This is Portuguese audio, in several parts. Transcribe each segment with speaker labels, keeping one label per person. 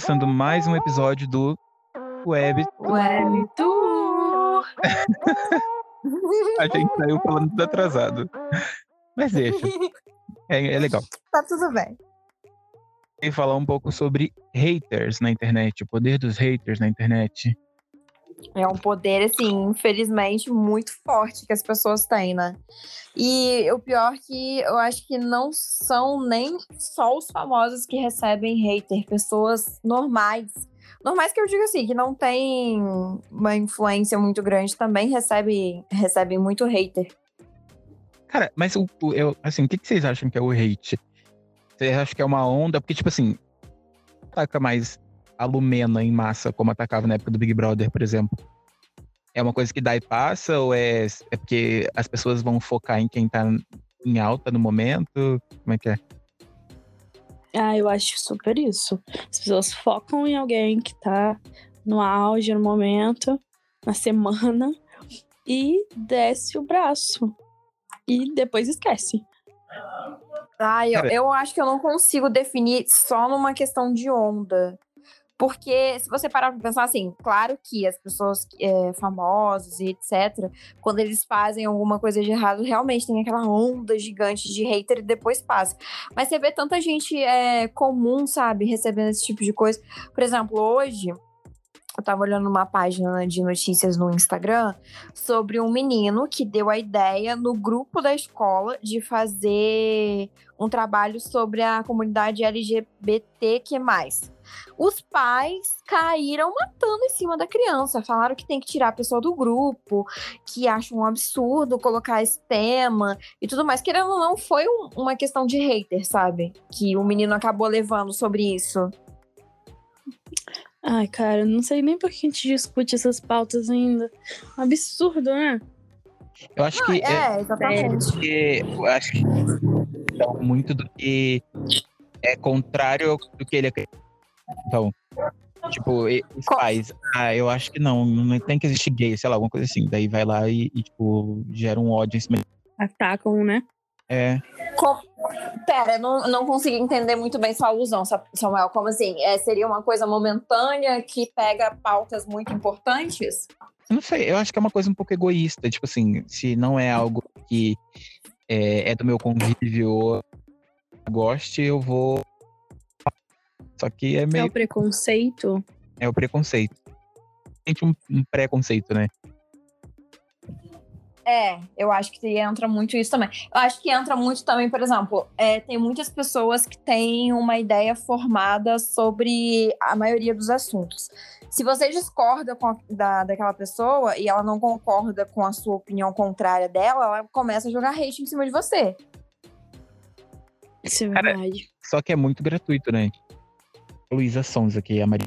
Speaker 1: começando mais um episódio do Web.
Speaker 2: Web Tour.
Speaker 1: A gente saiu falando tudo atrasado. Mas deixa. É, é legal.
Speaker 2: Tá tudo bem.
Speaker 1: E falar um pouco sobre haters na internet, o poder dos haters na internet.
Speaker 2: É um poder, assim, infelizmente, muito forte que as pessoas têm, né? E o pior que eu acho que não são nem só os famosos que recebem hater, pessoas normais. Normais que eu digo assim, que não tem uma influência muito grande, também recebem, recebem muito hater.
Speaker 1: Cara, mas o, eu, assim, o que, vocês acham que é o hate? Vocês acham que é uma onda? Porque, tipo assim, ataca mais a Lumena em massa, como atacava na época do Big Brother, por exemplo. É uma coisa que dá e passa, ou é, é porque as pessoas vão focar em quem tá em alta no momento? Como é que é?
Speaker 3: Ah, eu acho super isso. As pessoas focam em alguém que tá no auge, no momento, na semana, e desce o braço. E depois esquece.
Speaker 2: Ah, eu, eu acho que eu não consigo definir só numa questão de onda. Porque se você parar pra pensar assim, claro que as pessoas é, famosas e etc., quando eles fazem alguma coisa de errado, realmente tem aquela onda gigante de hater e depois passa. Mas você vê tanta gente é, comum, sabe, recebendo esse tipo de coisa. Por exemplo, hoje, eu tava olhando uma página de notícias no Instagram sobre um menino que deu a ideia no grupo da escola de fazer um trabalho sobre a comunidade LGBTQ+. Os pais caíram matando em cima da criança, falaram que tem que tirar a pessoa do grupo, que acham um absurdo colocar esse tema e tudo mais. Querendo ou não, foi um- uma questão de hater, sabe? Que o menino acabou levando sobre isso.
Speaker 3: Ai, cara, não sei nem por que a gente discute essas pautas ainda. Um absurdo, né?
Speaker 1: Eu acho que. é-
Speaker 2: É, exatamente.
Speaker 1: porque eu acho que então, muito do que é contrário do que ele acredita. Então, tipo, e- os pais, ah, eu acho que não, não tem que existir gay, sei lá, alguma coisa assim. Daí vai lá e, e, tipo, gera um ódio em cima.
Speaker 3: Atacam, né?
Speaker 1: É,
Speaker 2: Com- Pera, eu não, não consegui entender muito bem sua alusão, Sa- Samuel. Como assim? É, seria uma coisa momentânea que pega pautas muito importantes?
Speaker 1: eu não sei, eu acho que é uma coisa um pouco egoísta. Tipo assim, se não é algo que é, é do meu convívio ou goste, eu vou. Só que é
Speaker 3: É
Speaker 1: meio.
Speaker 3: o preconceito.
Speaker 1: É o preconceito. Sente um, um preconceito, né?
Speaker 2: É, eu acho que entra muito isso também. Eu acho que entra muito também, por exemplo, é, tem muitas pessoas que têm uma ideia formada sobre a maioria dos assuntos. Se você discorda com a- da, daquela pessoa e ela não concorda com a sua opinião contrária dela, ela começa a jogar hate em cima de você.
Speaker 3: Isso é
Speaker 1: Cara,
Speaker 3: verdade.
Speaker 1: Só que é muito gratuito, né? Luísa Sonza, que é a Maria.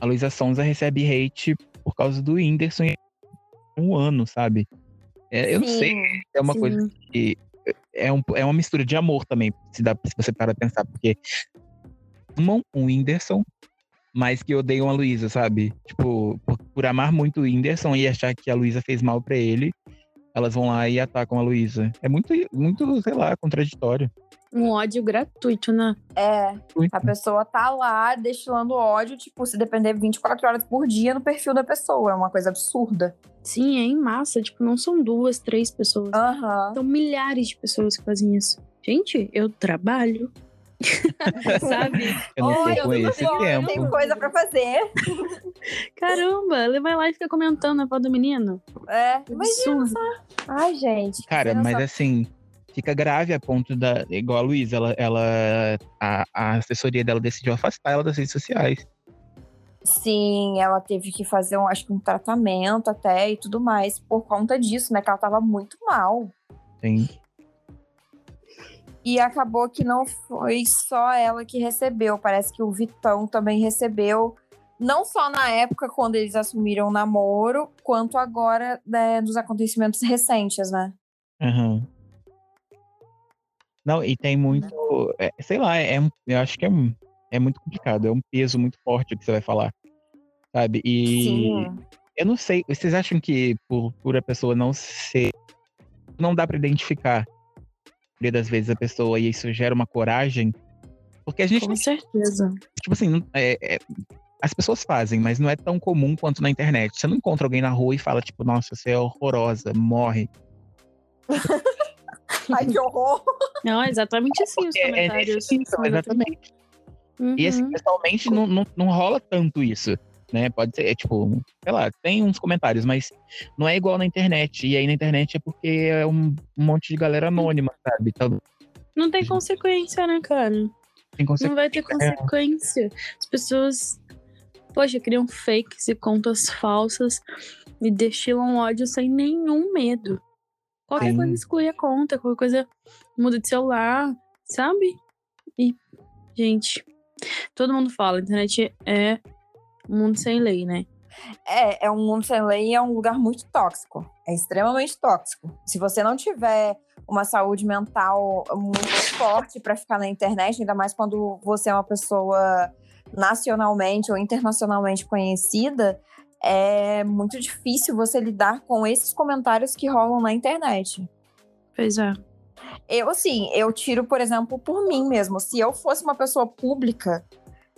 Speaker 1: A Luísa Sonza recebe hate por causa do Whindersson em um ano, sabe? É, eu não sei,
Speaker 2: Sim.
Speaker 1: é uma
Speaker 3: Sim.
Speaker 1: coisa que. É, um, é uma mistura de amor também, se, dá, se você para pensar, porque amam o Whindersson, mas que odeiam a Luísa, sabe? Tipo, por, por amar muito o Whindersson e achar que a Luísa fez mal pra ele, elas vão lá e atacam a Luísa. É muito, muito, sei lá, contraditório.
Speaker 3: Um ódio gratuito, né?
Speaker 2: É, a pessoa tá lá destilando ódio, tipo, se depender 24 horas por dia no perfil da pessoa. É uma coisa absurda.
Speaker 3: Sim, é em massa. Tipo, não são duas, três pessoas.
Speaker 2: Aham.
Speaker 3: São milhares de pessoas que fazem isso. Gente, eu trabalho. Sabe?
Speaker 1: Eu não
Speaker 2: Oi, tudo
Speaker 1: esse
Speaker 2: bom?
Speaker 1: tempo.
Speaker 2: Tem coisa pra fazer.
Speaker 3: Caramba, ele vai lá e fica comentando a foto do menino.
Speaker 2: É, imagina.
Speaker 3: Absurdo.
Speaker 2: Ai, gente.
Speaker 1: Cara, mas
Speaker 2: noção.
Speaker 1: assim, fica grave a ponto da. Igual a Luísa, ela, ela, a, a assessoria dela decidiu afastar ela das redes sociais.
Speaker 2: Sim, ela teve que fazer, um, acho que um tratamento até e tudo mais por conta disso, né? Que ela tava muito mal.
Speaker 1: Tem,
Speaker 2: E acabou que não foi só ela que recebeu. Parece que o Vitão também recebeu. Não só na época quando eles assumiram o namoro, quanto agora né, dos acontecimentos recentes, né?
Speaker 1: Aham. Não, e tem muito. é, sei lá, é, um- eu acho que é, é muito complicado. É um peso muito forte o que você vai falar. Sabe? E
Speaker 2: Sim.
Speaker 1: eu não sei. Vocês acham que por, por a pessoa não ser. Não dá pra identificar. A maioria das vezes a pessoa e isso gera uma coragem. Porque a gente,
Speaker 3: Com certeza.
Speaker 1: tipo assim, não- é- é- as pessoas fazem, mas não é tão comum quanto na internet. Você não encontra alguém na rua e fala, tipo, nossa, você é horrorosa, morre.
Speaker 2: Ai, que horror!
Speaker 3: Não, é exatamente assim os
Speaker 1: É, é
Speaker 3: comentários.
Speaker 1: nesse nível, exatamente. E assim,
Speaker 3: Uhum.
Speaker 1: pessoalmente não, não, não rola tanto isso, né? Pode ser, é, tipo, sei lá, tem uns comentários, mas não é igual na internet. E aí na internet é porque é um, um monte de galera anônima, sabe? Então,
Speaker 3: Não tem consequência, né, cara? Não vai ter consequência. As pessoas, poxa, criam fakes e contas falsas e destilam ódio sem nenhum medo. Qualquer
Speaker 1: Sim.
Speaker 3: coisa exclui a conta, qualquer coisa muda de celular, sabe? E, gente, todo mundo fala, a internet é um mundo sem lei, né?
Speaker 2: É, é um mundo sem lei e é um lugar muito tóxico. É extremamente tóxico. Se você não tiver uma saúde mental muito forte para ficar na internet, ainda mais quando você é uma pessoa nacionalmente ou internacionalmente conhecida, é muito difícil você lidar com esses comentários que rolam na internet.
Speaker 3: Pois é.
Speaker 2: Eu, assim, eu tiro, por exemplo, por mim mesmo. Se eu fosse uma pessoa pública,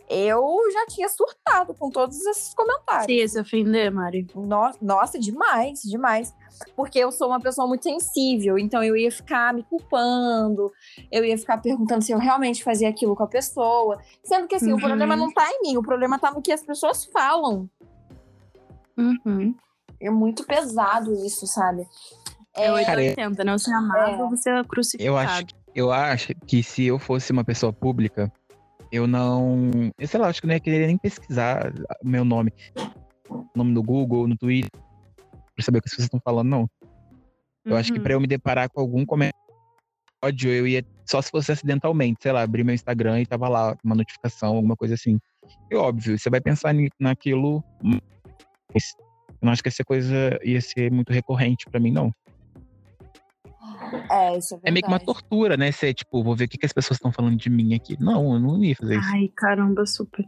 Speaker 2: eu já tinha surtado com todos esses comentários.
Speaker 3: Se ia se ofender, Mari.
Speaker 2: No- Nossa, demais, demais. Porque eu sou uma pessoa muito sensível, então eu ia ficar me culpando, eu ia ficar perguntando se eu realmente fazia aquilo com a pessoa. Sendo que, assim, o
Speaker 3: Uhum.
Speaker 2: problema não tá em mim, o problema tá no que as pessoas falam.
Speaker 3: Uhum.
Speaker 2: É muito pesado isso, sabe?
Speaker 3: É, 880, né? Você é amado
Speaker 2: É.
Speaker 3: ou você é crucificado.
Speaker 1: Eu acho, eu acho que se eu fosse uma pessoa pública, eu não. Eu sei lá, acho que eu não ia querer nem pesquisar o meu nome. O nome no Google, no Twitter, pra saber o que as pessoas estão falando, não. Eu acho que
Speaker 3: Uhum.
Speaker 1: pra eu me deparar com algum comentário, eu ia. Só se fosse acidentalmente, sei lá, abrir meu Instagram e tava lá uma notificação, alguma coisa assim. E óbvio, você vai pensar naquilo. Mas eu não acho que essa coisa ia ser muito recorrente pra mim, não.
Speaker 2: É, isso é verdade.
Speaker 1: É meio que uma tortura, né? Ser tipo, vou ver o que, que as pessoas estão falando de mim aqui. Não, eu não ia fazer isso.
Speaker 3: Ai, caramba, super.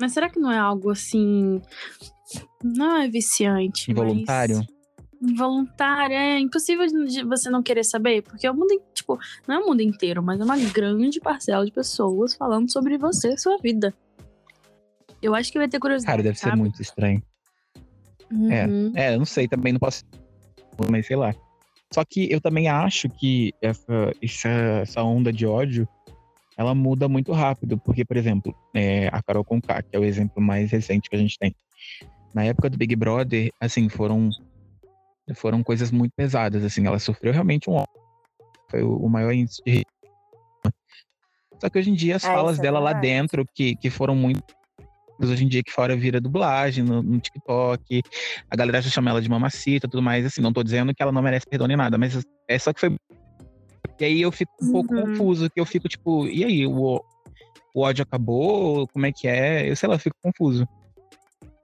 Speaker 3: Mas será que não é algo assim. Não é viciante.
Speaker 1: Involuntário?
Speaker 3: Mas... Involuntário, é impossível de você não querer saber, porque o mundo, tipo, não é o mundo inteiro, mas é uma grande parcela de pessoas falando sobre você e sua vida. Eu acho que vai ter curiosidade.
Speaker 1: Cara, deve ser
Speaker 3: sabe?
Speaker 1: muito estranho.
Speaker 3: Uhum.
Speaker 1: É, eu não sei, também não posso. Mas sei lá. Só que eu também acho que essa, essa, essa onda de ódio ela muda muito rápido. Porque, por exemplo, é, a Carol Conká, que é o exemplo mais recente que a gente tem. Na época do Big Brother, assim, foram, foram coisas muito pesadas. Assim, ela sofreu realmente um ódio. Foi o, maior índice de. Só que hoje em dia as
Speaker 2: É,
Speaker 1: falas
Speaker 2: é
Speaker 1: dela lá
Speaker 2: verdade.
Speaker 1: dentro, que, que foram muito. Hoje em dia que fora vira dublagem no, no TikTok, a galera já chama ela de mamacita e tudo mais. Assim, não tô dizendo que ela não merece perdão nem nada, mas é só que foi. E aí eu fico um pouco
Speaker 3: Uhum.
Speaker 1: confuso, que eu fico tipo, e aí, o, o ódio acabou? Como é que é? Eu sei lá, eu fico confuso.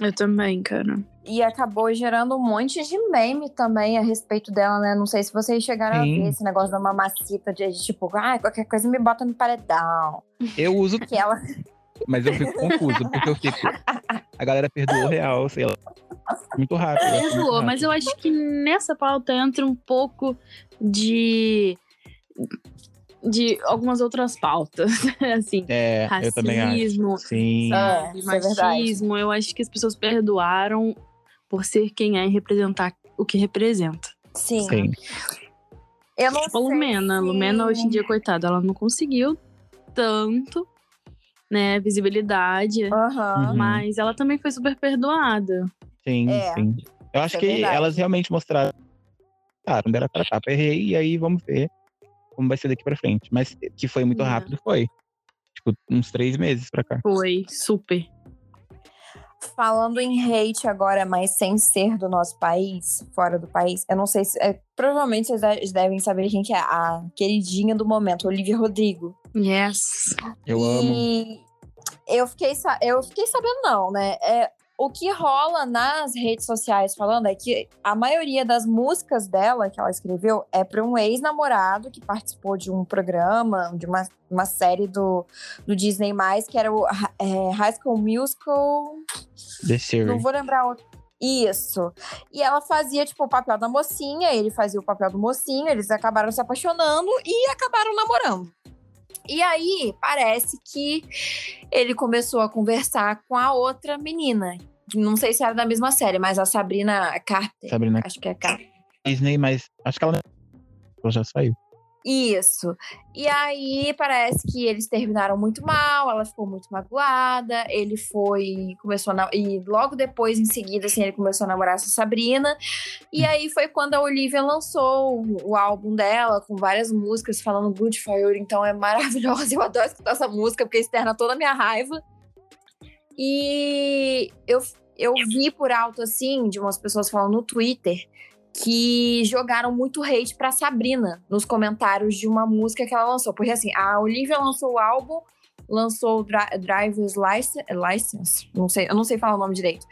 Speaker 3: Eu também, cara.
Speaker 2: E acabou gerando um monte de meme também a respeito dela, né? Não sei se vocês chegaram
Speaker 1: Sim.
Speaker 2: a ver esse negócio da mamacita de, de tipo, ah, qualquer coisa me bota no paredão.
Speaker 1: Eu uso,
Speaker 2: Que ela.
Speaker 1: mas eu fico confuso, porque eu fico. A galera perdoou real, sei lá. Muito rápido.
Speaker 3: Perdoou, mas eu acho que nessa pauta entra um pouco de. de algumas outras pautas. assim,
Speaker 1: É, eu também acho.
Speaker 3: racismo,
Speaker 1: Sim.
Speaker 2: É, é
Speaker 3: machismo. eu acho que as pessoas perdoaram por ser quem é e representar o que representa.
Speaker 2: Sim.
Speaker 1: Sim.
Speaker 2: Eu não
Speaker 3: Tipo a
Speaker 2: sei
Speaker 3: Lumena. A
Speaker 2: se-
Speaker 3: Lumena, hoje em dia, coitada, ela não conseguiu tanto, né, visibilidade.
Speaker 1: Uhum.
Speaker 3: Mas ela também foi super perdoada.
Speaker 1: Sim,
Speaker 2: É,
Speaker 1: sim. Eu acho
Speaker 2: é
Speaker 1: que
Speaker 2: verdade.
Speaker 1: elas realmente mostraram. Cara, não deram pra tapa. Errei, e aí vamos ver como vai ser daqui pra frente. Mas que foi muito
Speaker 3: É.
Speaker 1: rápido, foi. Tipo, uns três meses pra cá.
Speaker 3: Foi super.
Speaker 2: Falando em hate agora, mas sem ser do nosso país, fora do país, eu não sei se. é, provavelmente vocês de- devem saber quem que é a queridinha do momento, Olivia Rodrigo.
Speaker 3: Yes.
Speaker 1: Eu amo.
Speaker 2: E eu fiquei, eu fiquei sabendo, não, né? É, o que rola nas redes sociais falando é que a maioria das músicas dela que ela escreveu é para um ex-namorado que participou de um programa, de uma, uma série do, do Disney, que era o é, High School Musical.
Speaker 1: The
Speaker 2: Não
Speaker 1: Series.
Speaker 2: vou lembrar outro. Isso. E ela fazia, tipo, o papel da mocinha, ele fazia o papel do mocinho, eles acabaram se apaixonando e acabaram namorando. E aí, parece que ele começou a conversar com a outra menina. Não sei se era da mesma série, mas a Sabrina Carter.
Speaker 1: Sabrina
Speaker 2: Acho que é Carter.
Speaker 1: Disney, mas acho que ela, ela já saiu.
Speaker 2: Isso. E aí parece que eles terminaram muito mal, ela ficou muito magoada, ele foi, começou a, e logo depois, em seguida, assim, ele começou a namorar essa Sabrina. E aí foi quando a Olivia lançou o, o álbum dela, com várias músicas falando Good For You, então é maravilhosa, eu adoro escutar essa música, porque externa toda a minha raiva. E eu, eu vi por alto, assim, de umas pessoas falando no Twitter, que jogaram muito hate pra Sabrina nos comentários de uma música que ela lançou. Porque assim, a Olivia lançou o álbum, lançou o Dri- Driver's License, License, não sei, eu não sei falar o nome direito.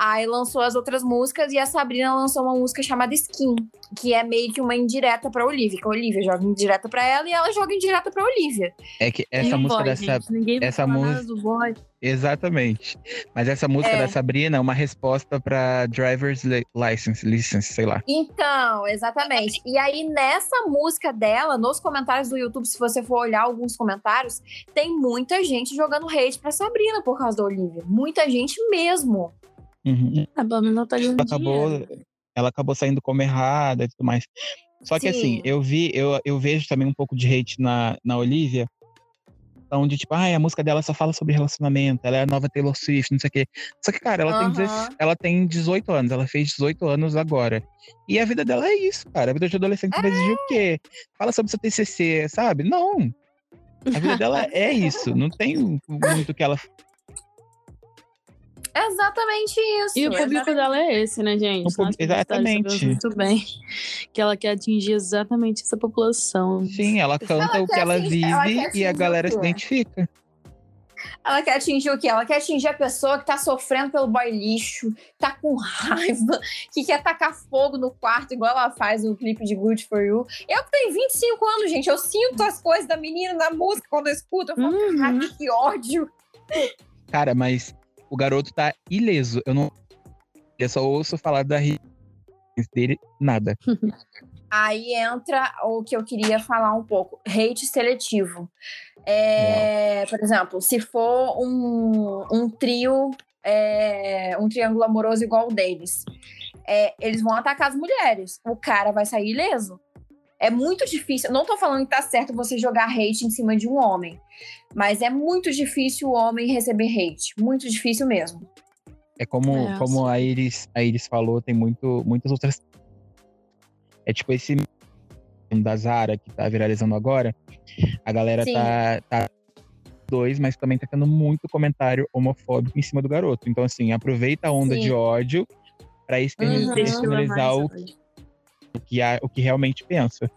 Speaker 2: Aí lançou as outras músicas e a Sabrina lançou uma música chamada Skin, que é meio que uma indireta pra Olivia, que a Olivia joga indireta pra ela e ela joga indireta pra Olivia.
Speaker 1: É que
Speaker 3: E
Speaker 1: essa
Speaker 3: o
Speaker 1: música
Speaker 3: boy,
Speaker 1: dessa.
Speaker 3: gente?
Speaker 1: Essa música-
Speaker 3: do boy.
Speaker 1: Exatamente. Mas essa música
Speaker 2: É.
Speaker 1: da Sabrina é uma resposta pra Driver's Li- License, license, sei lá.
Speaker 2: Então, exatamente. E aí, nessa música dela, nos comentários do YouTube, se você for olhar alguns comentários, tem muita gente jogando hate pra Sabrina por causa da Olivia. Muita gente mesmo.
Speaker 1: Uhum.
Speaker 3: A Bama não tá ganhando
Speaker 1: acabou,
Speaker 3: dinheiro.
Speaker 1: ela acabou saindo como errada e tudo mais. Só que assim,
Speaker 2: Sim.
Speaker 1: eu vi, eu, eu vejo também um pouco de hate na, na Olivia, onde, tipo, ai, a música dela só fala sobre relacionamento, ela é a nova Taylor Swift, não sei o quê. Só que, cara, ela, tem,
Speaker 2: Aham.
Speaker 1: 16 ela tem 18 anos, ela fez 18 anos agora. E a vida dela é isso, cara. A vida de adolescente vai exigir o quê? Fala sobre seu TCC, sabe? Não. A vida dela é isso. Não tem muito que ela
Speaker 2: Exatamente isso.
Speaker 3: E o público dela é esse, né, gente?
Speaker 1: Exatamente.
Speaker 3: muito bem que ela quer atingir exatamente essa população.
Speaker 1: Sim, ela canta
Speaker 2: Ela
Speaker 1: o que ela
Speaker 2: atingir-
Speaker 1: vive
Speaker 2: ela
Speaker 1: e a galera
Speaker 2: o
Speaker 1: se identifica.
Speaker 2: Ela quer atingir o quê? Ela quer atingir a pessoa que tá sofrendo pelo boy lixo, tá com raiva, que quer tacar fogo no quarto, igual ela faz no clipe de Good For You. Eu que tenho 25 anos, gente, eu sinto as coisas da menina na música quando eu escuto. Eu falo,
Speaker 3: Uhum.
Speaker 2: "Cara, que ódio.
Speaker 1: Cara, mas o garoto tá ileso. Eu não. Eu só ouço falar da dele, nada.
Speaker 2: Aí entra o que eu queria falar um pouco: hate seletivo. É, por exemplo, se for um, um trio, é, um triângulo amoroso igual o deles, é, eles vão atacar as mulheres. O cara vai sair ileso. É muito difícil. Não tô falando que tá certo você jogar hate em cima de um homem, mas é muito difícil o homem receber hate. Muito difícil mesmo.
Speaker 1: É como,
Speaker 3: É,
Speaker 1: como a Iris, a Iris falou, tem muito, muitas outras. É tipo esse da Zara que tá viralizando agora. A galera
Speaker 2: Sim.
Speaker 1: tá, tá dois, mas também tá tendo muito comentário homofóbico em cima do garoto. Então, assim, aproveita a onda
Speaker 2: Sim.
Speaker 1: de ódio pra externi-
Speaker 2: Uhum.
Speaker 1: externalizar o, o que, há- o que realmente pensa.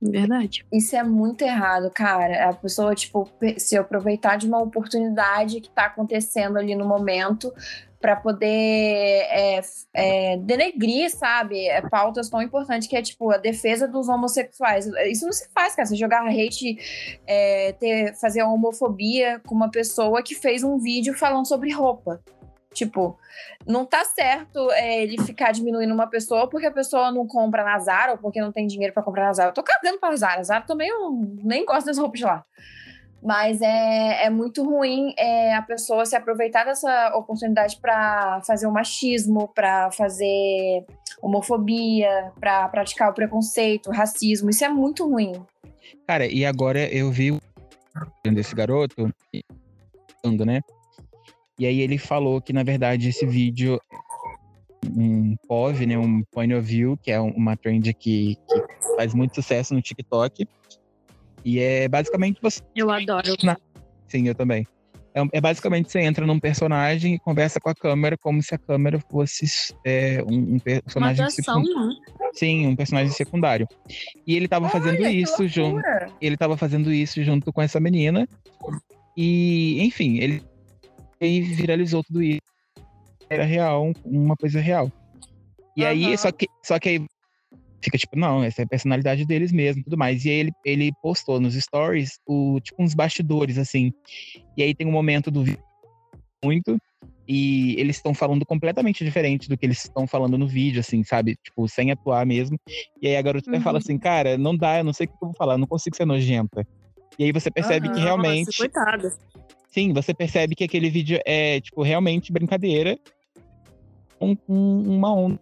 Speaker 3: Verdade.
Speaker 2: Isso é muito errado, cara. A pessoa, tipo, se aproveitar de uma oportunidade que tá acontecendo ali no momento para poder é, é, denegrir, sabe? É, pautas tão importantes que é, tipo, a defesa dos homossexuais. Isso não se faz, cara. Você jogar hate, é, ter, fazer homofobia com uma pessoa que fez um vídeo falando sobre roupa. Tipo, não tá certo é, ele ficar diminuindo uma pessoa porque a pessoa não compra na Zara ou porque não tem dinheiro pra comprar na Zara. Eu tô cagando pra Zara. Zara também eu nem gosto das roupas de lá. Mas é, é muito ruim é, a pessoa se aproveitar dessa oportunidade pra fazer o machismo, pra fazer homofobia, pra praticar o preconceito, o racismo. Isso é muito ruim.
Speaker 1: Cara, e agora eu vi desse garoto, falando, né? E aí ele falou que, na verdade, esse vídeo um POV, né, um point of view, que é um- uma trend que, que faz muito sucesso no TikTok. E é basicamente você.
Speaker 3: Eu adoro.
Speaker 1: Sim, eu também. É, é basicamente você entra num personagem e conversa com a câmera como se a câmera fosse é, um, um
Speaker 3: Uma
Speaker 1: personagem
Speaker 3: atuação,
Speaker 1: secundário.
Speaker 3: né?
Speaker 1: Sim, um personagem secundário. E ele tava fazendo isso junto ele tava fazendo isso junto com essa menina. E, enfim, ele e viralizou tudo isso. Era real, uma coisa real. E aí,
Speaker 2: Aham.
Speaker 1: só que, só que aí fica tipo, não, essa é a personalidade deles mesmo, tudo mais. E aí ele, ele postou nos stories o tipo uns bastidores assim. E aí tem um momento do vídeo muito e eles estão falando completamente diferente do que eles estão falando no vídeo, assim, sabe? Tipo, sem atuar mesmo. E aí a garota
Speaker 3: Uhum.
Speaker 1: fala assim, cara, não dá, eu não sei o que eu vou falar, não consigo ser nojenta. E aí você percebe que
Speaker 3: Aham,
Speaker 1: realmente.
Speaker 3: nossa, Coitada.
Speaker 1: Sim, você percebe que aquele vídeo é, tipo, realmente brincadeira com, com uma onda.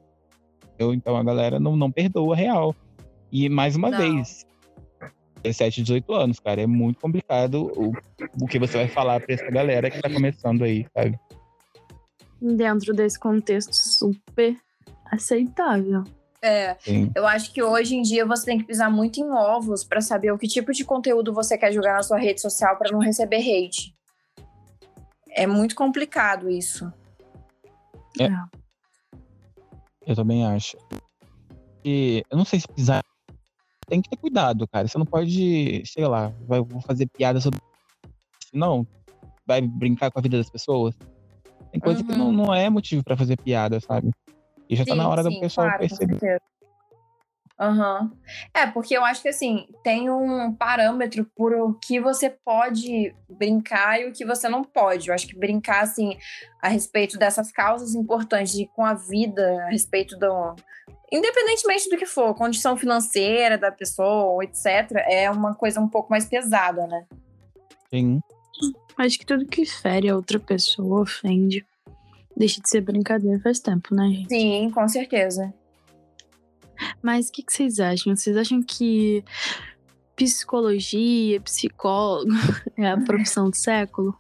Speaker 1: entendeu? Então a galera não, não perdoa real. E mais uma
Speaker 2: Não.
Speaker 1: vez, 17, 18 anos, cara, é muito complicado o, o que você vai falar pra essa galera que tá começando aí, sabe?
Speaker 3: Dentro desse contexto super aceitável.
Speaker 2: É,
Speaker 1: Sim.
Speaker 2: eu acho que hoje em dia você tem que pisar muito em ovos pra saber o que tipo de conteúdo você quer jogar na sua rede social pra não receber hate. É muito complicado isso.
Speaker 1: É. Eu também acho. E eu não sei se pisar. Tem que ter cuidado, cara. Você não pode, sei lá, vai, vou fazer piada sobre. Não. Vai brincar com a vida das pessoas. Tem coisa que não,
Speaker 2: Uhum.
Speaker 1: não é motivo pra fazer piada, sabe? E já tá na hora do pessoal
Speaker 2: claro, com
Speaker 1: perceber.
Speaker 2: Aham. É, porque eu acho que assim, tem um parâmetro por o que você pode brincar e o que você não pode. Eu acho que brincar, assim, a respeito dessas causas importantes e com a vida, a respeito do. Independentemente do que for, condição financeira da pessoa, etc., é uma coisa um pouco mais pesada, né?
Speaker 1: Sim.
Speaker 3: Acho que tudo que fere a outra pessoa, ofende, deixa de ser brincadeira faz tempo, né, gente?
Speaker 2: Sim, com certeza.
Speaker 3: Mas o que, que vocês acham? Vocês acham que psicologia, psicólogo é a profissão do século?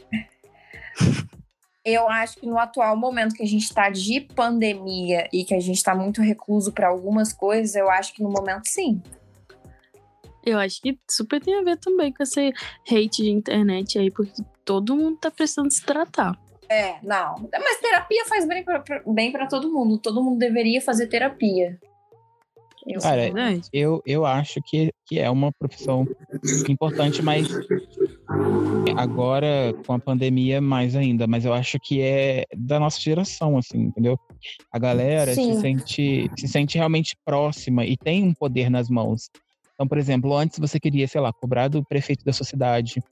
Speaker 2: Eu acho que no atual momento que a gente está de pandemia e que a gente está muito recluso para algumas coisas, eu acho que no momento sim.
Speaker 3: Eu acho que super tem a ver também com esse hate de internet aí, porque todo mundo tá precisando se tratar.
Speaker 2: É, não. Mas terapia faz bem pra todo mundo. Todo mundo deveria fazer terapia. Eu
Speaker 1: Cara? Eu, eu acho que, que é uma profissão importante, mas agora com a pandemia mais ainda. Mas eu acho que é da nossa geração, assim, entendeu? A galera se sente, se sente realmente próxima e tem um poder nas mãos. Então, por exemplo, antes você queria, sei lá, cobrar do prefeito da sua cidade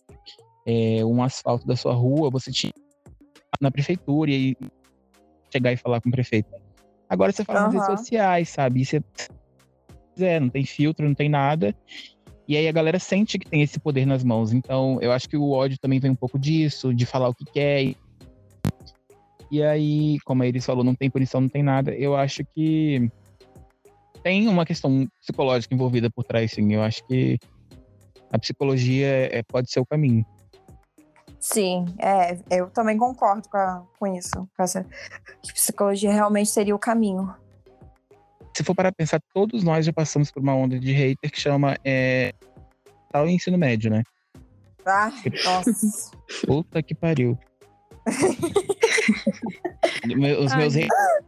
Speaker 1: é, um asfalto da sua rua, você tinha na prefeitura e chegar e falar com o prefeito. Agora você fala nas redes sociais, sabe? E você é, não tem filtro, não tem nada. E aí a galera sente que tem esse poder nas mãos. Então, eu acho que o ódio também vem um pouco disso, de falar o que quer. E, e aí, como a Iris falou, não tem punição, não tem nada. Eu acho que tem uma questão psicológica envolvida por trás, sim. Eu acho que a psicologia é, pode ser o caminho.
Speaker 2: Sim, é, eu também concordo com, a- com isso. Com essa, que psicologia realmente seria o caminho.
Speaker 1: Se for para pensar, todos nós já passamos por uma onda de hater que chama é, tal ensino médio, né?
Speaker 2: Ah, nossa.
Speaker 1: Puta que pariu. Os
Speaker 3: Ai,
Speaker 1: meus haters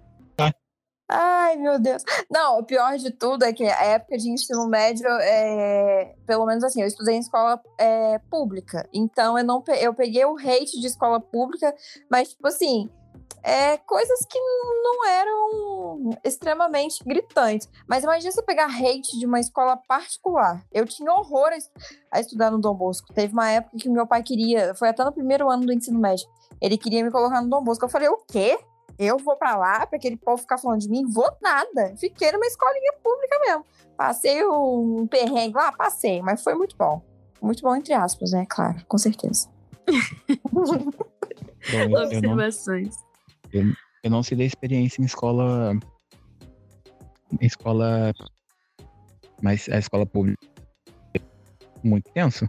Speaker 2: Ai, meu Deus. Não, o pior de tudo é que a época de ensino médio, é, pelo menos assim, eu estudei em escola é, pública. Então eu não eu peguei o hate de escola pública, mas tipo assim, é, coisas que não eram extremamente gritantes. Mas imagina você pegar hate de uma escola particular. Eu tinha horror a, es- a estudar no Dom Bosco. Teve uma época que meu pai queria, foi até no primeiro ano do ensino médio, ele queria me colocar no Dom Bosco. Eu falei, o quê? Eu vou pra lá pra aquele povo ficar falando de mim? Vou nada. Fiquei numa escolinha pública mesmo. Passei um perrengue lá, passei, mas foi muito bom. Muito bom, entre aspas, né? Claro, com certeza.
Speaker 1: Bom, eu, eu eu não sei da experiência em escola. Em escola. Mas a escola pública. é Muito tenso.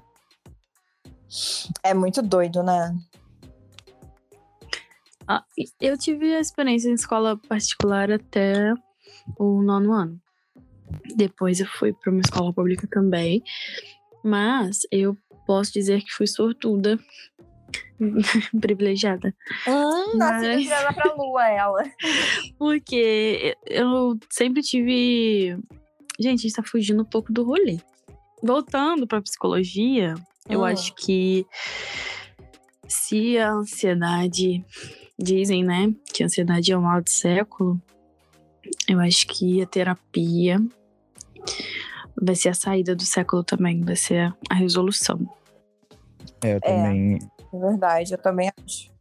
Speaker 2: É muito doido, né?
Speaker 3: Ah, eu tive a experiência em escola particular até o nono ano. Depois eu fui para uma escola pública também. Mas eu posso dizer que fui sortuda. privilegiada.
Speaker 2: Hum, nascida
Speaker 3: Mas-
Speaker 2: virada pra lua, ela.
Speaker 3: Porque eu sempre tive. Gente, a gente tá fugindo um pouco do rolê. Voltando pra psicologia, eu
Speaker 2: Hum.
Speaker 3: acho que se a ansiedade. Dizem, né? Que a ansiedade é o mal do século. Eu acho que a terapia vai ser a saída do século também, vai ser a resolução.
Speaker 1: É, eu também.
Speaker 2: É verdade, eu também acho.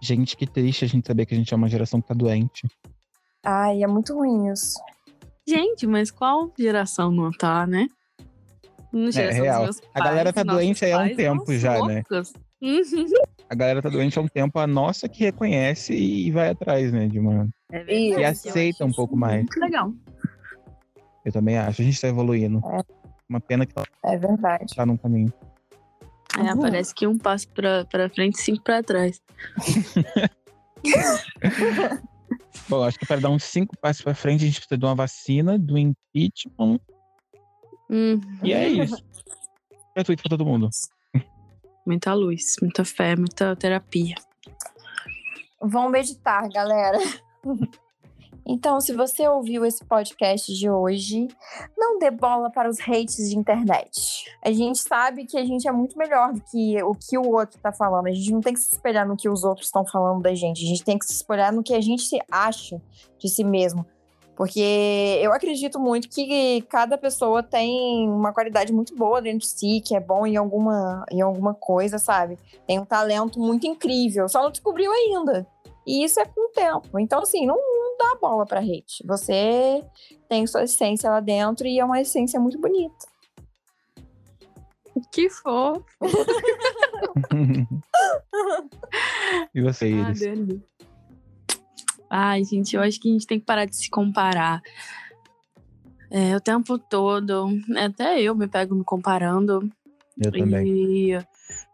Speaker 1: Gente, que triste a gente saber que a gente é uma geração que tá doente.
Speaker 2: Ai, é muito ruim isso.
Speaker 3: Gente, mas qual geração não tá, né? Não os
Speaker 1: real.
Speaker 3: meus
Speaker 1: A galera
Speaker 3: pais,
Speaker 1: tá doente aí há um
Speaker 3: pais,
Speaker 1: tempo já, né?
Speaker 3: loucos. Uhum.
Speaker 1: A galera tá doente há um tempo, a nossa que reconhece e vai atrás, né? De uma.
Speaker 3: É
Speaker 2: E
Speaker 3: verdade,
Speaker 1: aceita um pouco mais.
Speaker 3: Muito legal.
Speaker 1: Eu também acho. A gente tá evoluindo. Uma pena que
Speaker 2: É verdade.
Speaker 1: tá num caminho.
Speaker 3: É,
Speaker 2: Uhum.
Speaker 3: parece que um passo pra, pra frente e cinco pra trás.
Speaker 1: Bom, acho que para dar uns cinco passos pra frente, a gente precisa de uma vacina, do impeachment.
Speaker 3: Hum,
Speaker 1: E é isso. Gratuito pra todo mundo.
Speaker 3: muita luz, muita fé, muita terapia.
Speaker 2: Vão meditar, galera. Então, se você ouviu esse podcast de hoje, não dê bola para os hates de internet. A gente sabe que a gente é muito melhor do que o que o outro tá falando. A gente não tem que se espelhar no que os outros estão falando da gente. A gente tem que se espelhar no que a gente acha de si mesmo. Porque eu acredito muito que cada pessoa tem uma qualidade muito boa dentro de si, que é bom em alguma, em alguma coisa, sabe? Tem um talento muito incrível, só não descobriu ainda. E isso é com o tempo. Então, assim, não dá bola pra hate. Você tem sua essência lá dentro e é uma essência muito bonita.
Speaker 3: Que fofo.
Speaker 1: e você,
Speaker 3: Ah,
Speaker 1: Iris?
Speaker 3: Ai, gente, eu acho que a gente tem que parar de se comparar. É, o tempo todo. Até eu me pego me comparando.
Speaker 1: Eu também.
Speaker 3: E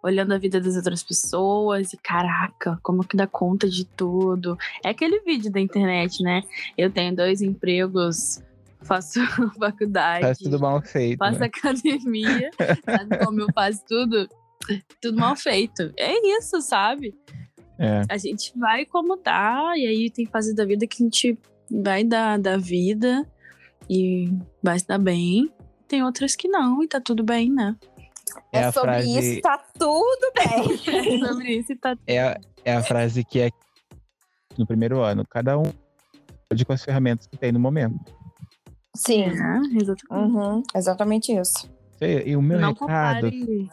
Speaker 3: olhando a vida das outras pessoas. E caraca, como que dá conta de tudo. É aquele vídeo da internet, né? Eu tenho dois empregos, faço faculdade.
Speaker 1: Faz tudo mal feito.
Speaker 3: faço
Speaker 1: né?
Speaker 3: academia, sabe como eu faço tudo? Tudo mal feito. É isso, sabe?
Speaker 1: É.
Speaker 3: A gente vai como dá, e aí tem fases da vida que a gente vai dar da vida e vai se dar bem. Tem outras que não, e tá tudo bem, né?
Speaker 1: É,
Speaker 2: É,
Speaker 1: a
Speaker 2: sobre
Speaker 1: frase,
Speaker 2: isso, tá tudo bem.
Speaker 3: É sobre isso e tá
Speaker 1: é, a- é a frase que é no primeiro ano. Cada um pode com as ferramentas que tem no momento.
Speaker 2: Sim.
Speaker 3: É, exatamente.
Speaker 2: Uhum, exatamente isso.
Speaker 1: E o meu
Speaker 3: não
Speaker 1: recado,
Speaker 3: compare.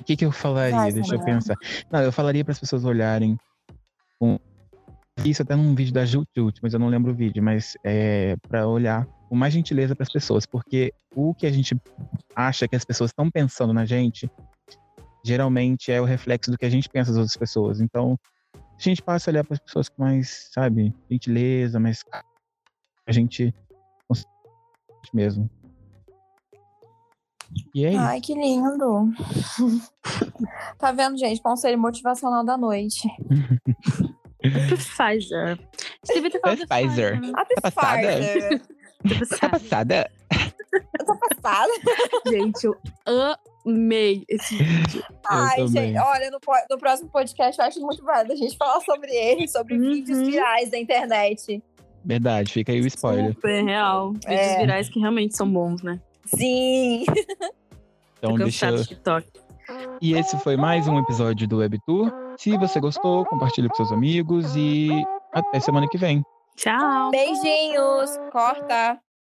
Speaker 1: o que, que eu falaria?
Speaker 2: Vai,
Speaker 1: Deixa eu pensar. Não, eu falaria para as pessoas olharem. com- Isso até num vídeo da Jut Jut, mas eu não lembro o vídeo, mas é para olhar com mais gentileza para as pessoas, porque o que a gente acha que as pessoas estão pensando na gente, geralmente é o reflexo do que a gente pensa das outras pessoas. Então, a gente passa a olhar para as pessoas com mais, sabe, gentileza, mais a gente mesmo. E é isso.
Speaker 2: Ai, que lindo. tá vendo, gente? Conselho motivacional da noite.
Speaker 3: Pfizer. Você devia ter falado
Speaker 1: Pfizer.
Speaker 2: A
Speaker 1: Tá passada?
Speaker 2: Pfizer.
Speaker 1: Tá passada?
Speaker 2: Tá passada?
Speaker 3: Gente, eu amei esse vídeo.
Speaker 2: Ai, gente, olha, no, no próximo podcast eu acho muito válido a gente falar sobre ele, sobre
Speaker 3: Uhum.
Speaker 2: vídeos virais da internet.
Speaker 1: Verdade, fica aí o spoiler.
Speaker 3: Super real. Vídeos
Speaker 2: É.
Speaker 3: virais que realmente são bons, né?
Speaker 2: Sim.
Speaker 1: Então
Speaker 3: Tô
Speaker 1: deixa.
Speaker 3: do TikTok.
Speaker 1: E esse foi mais um episódio do WebTour. Se você gostou, compartilhe com seus amigos e até semana que vem.
Speaker 3: Tchau.
Speaker 2: Beijinhos. Corta.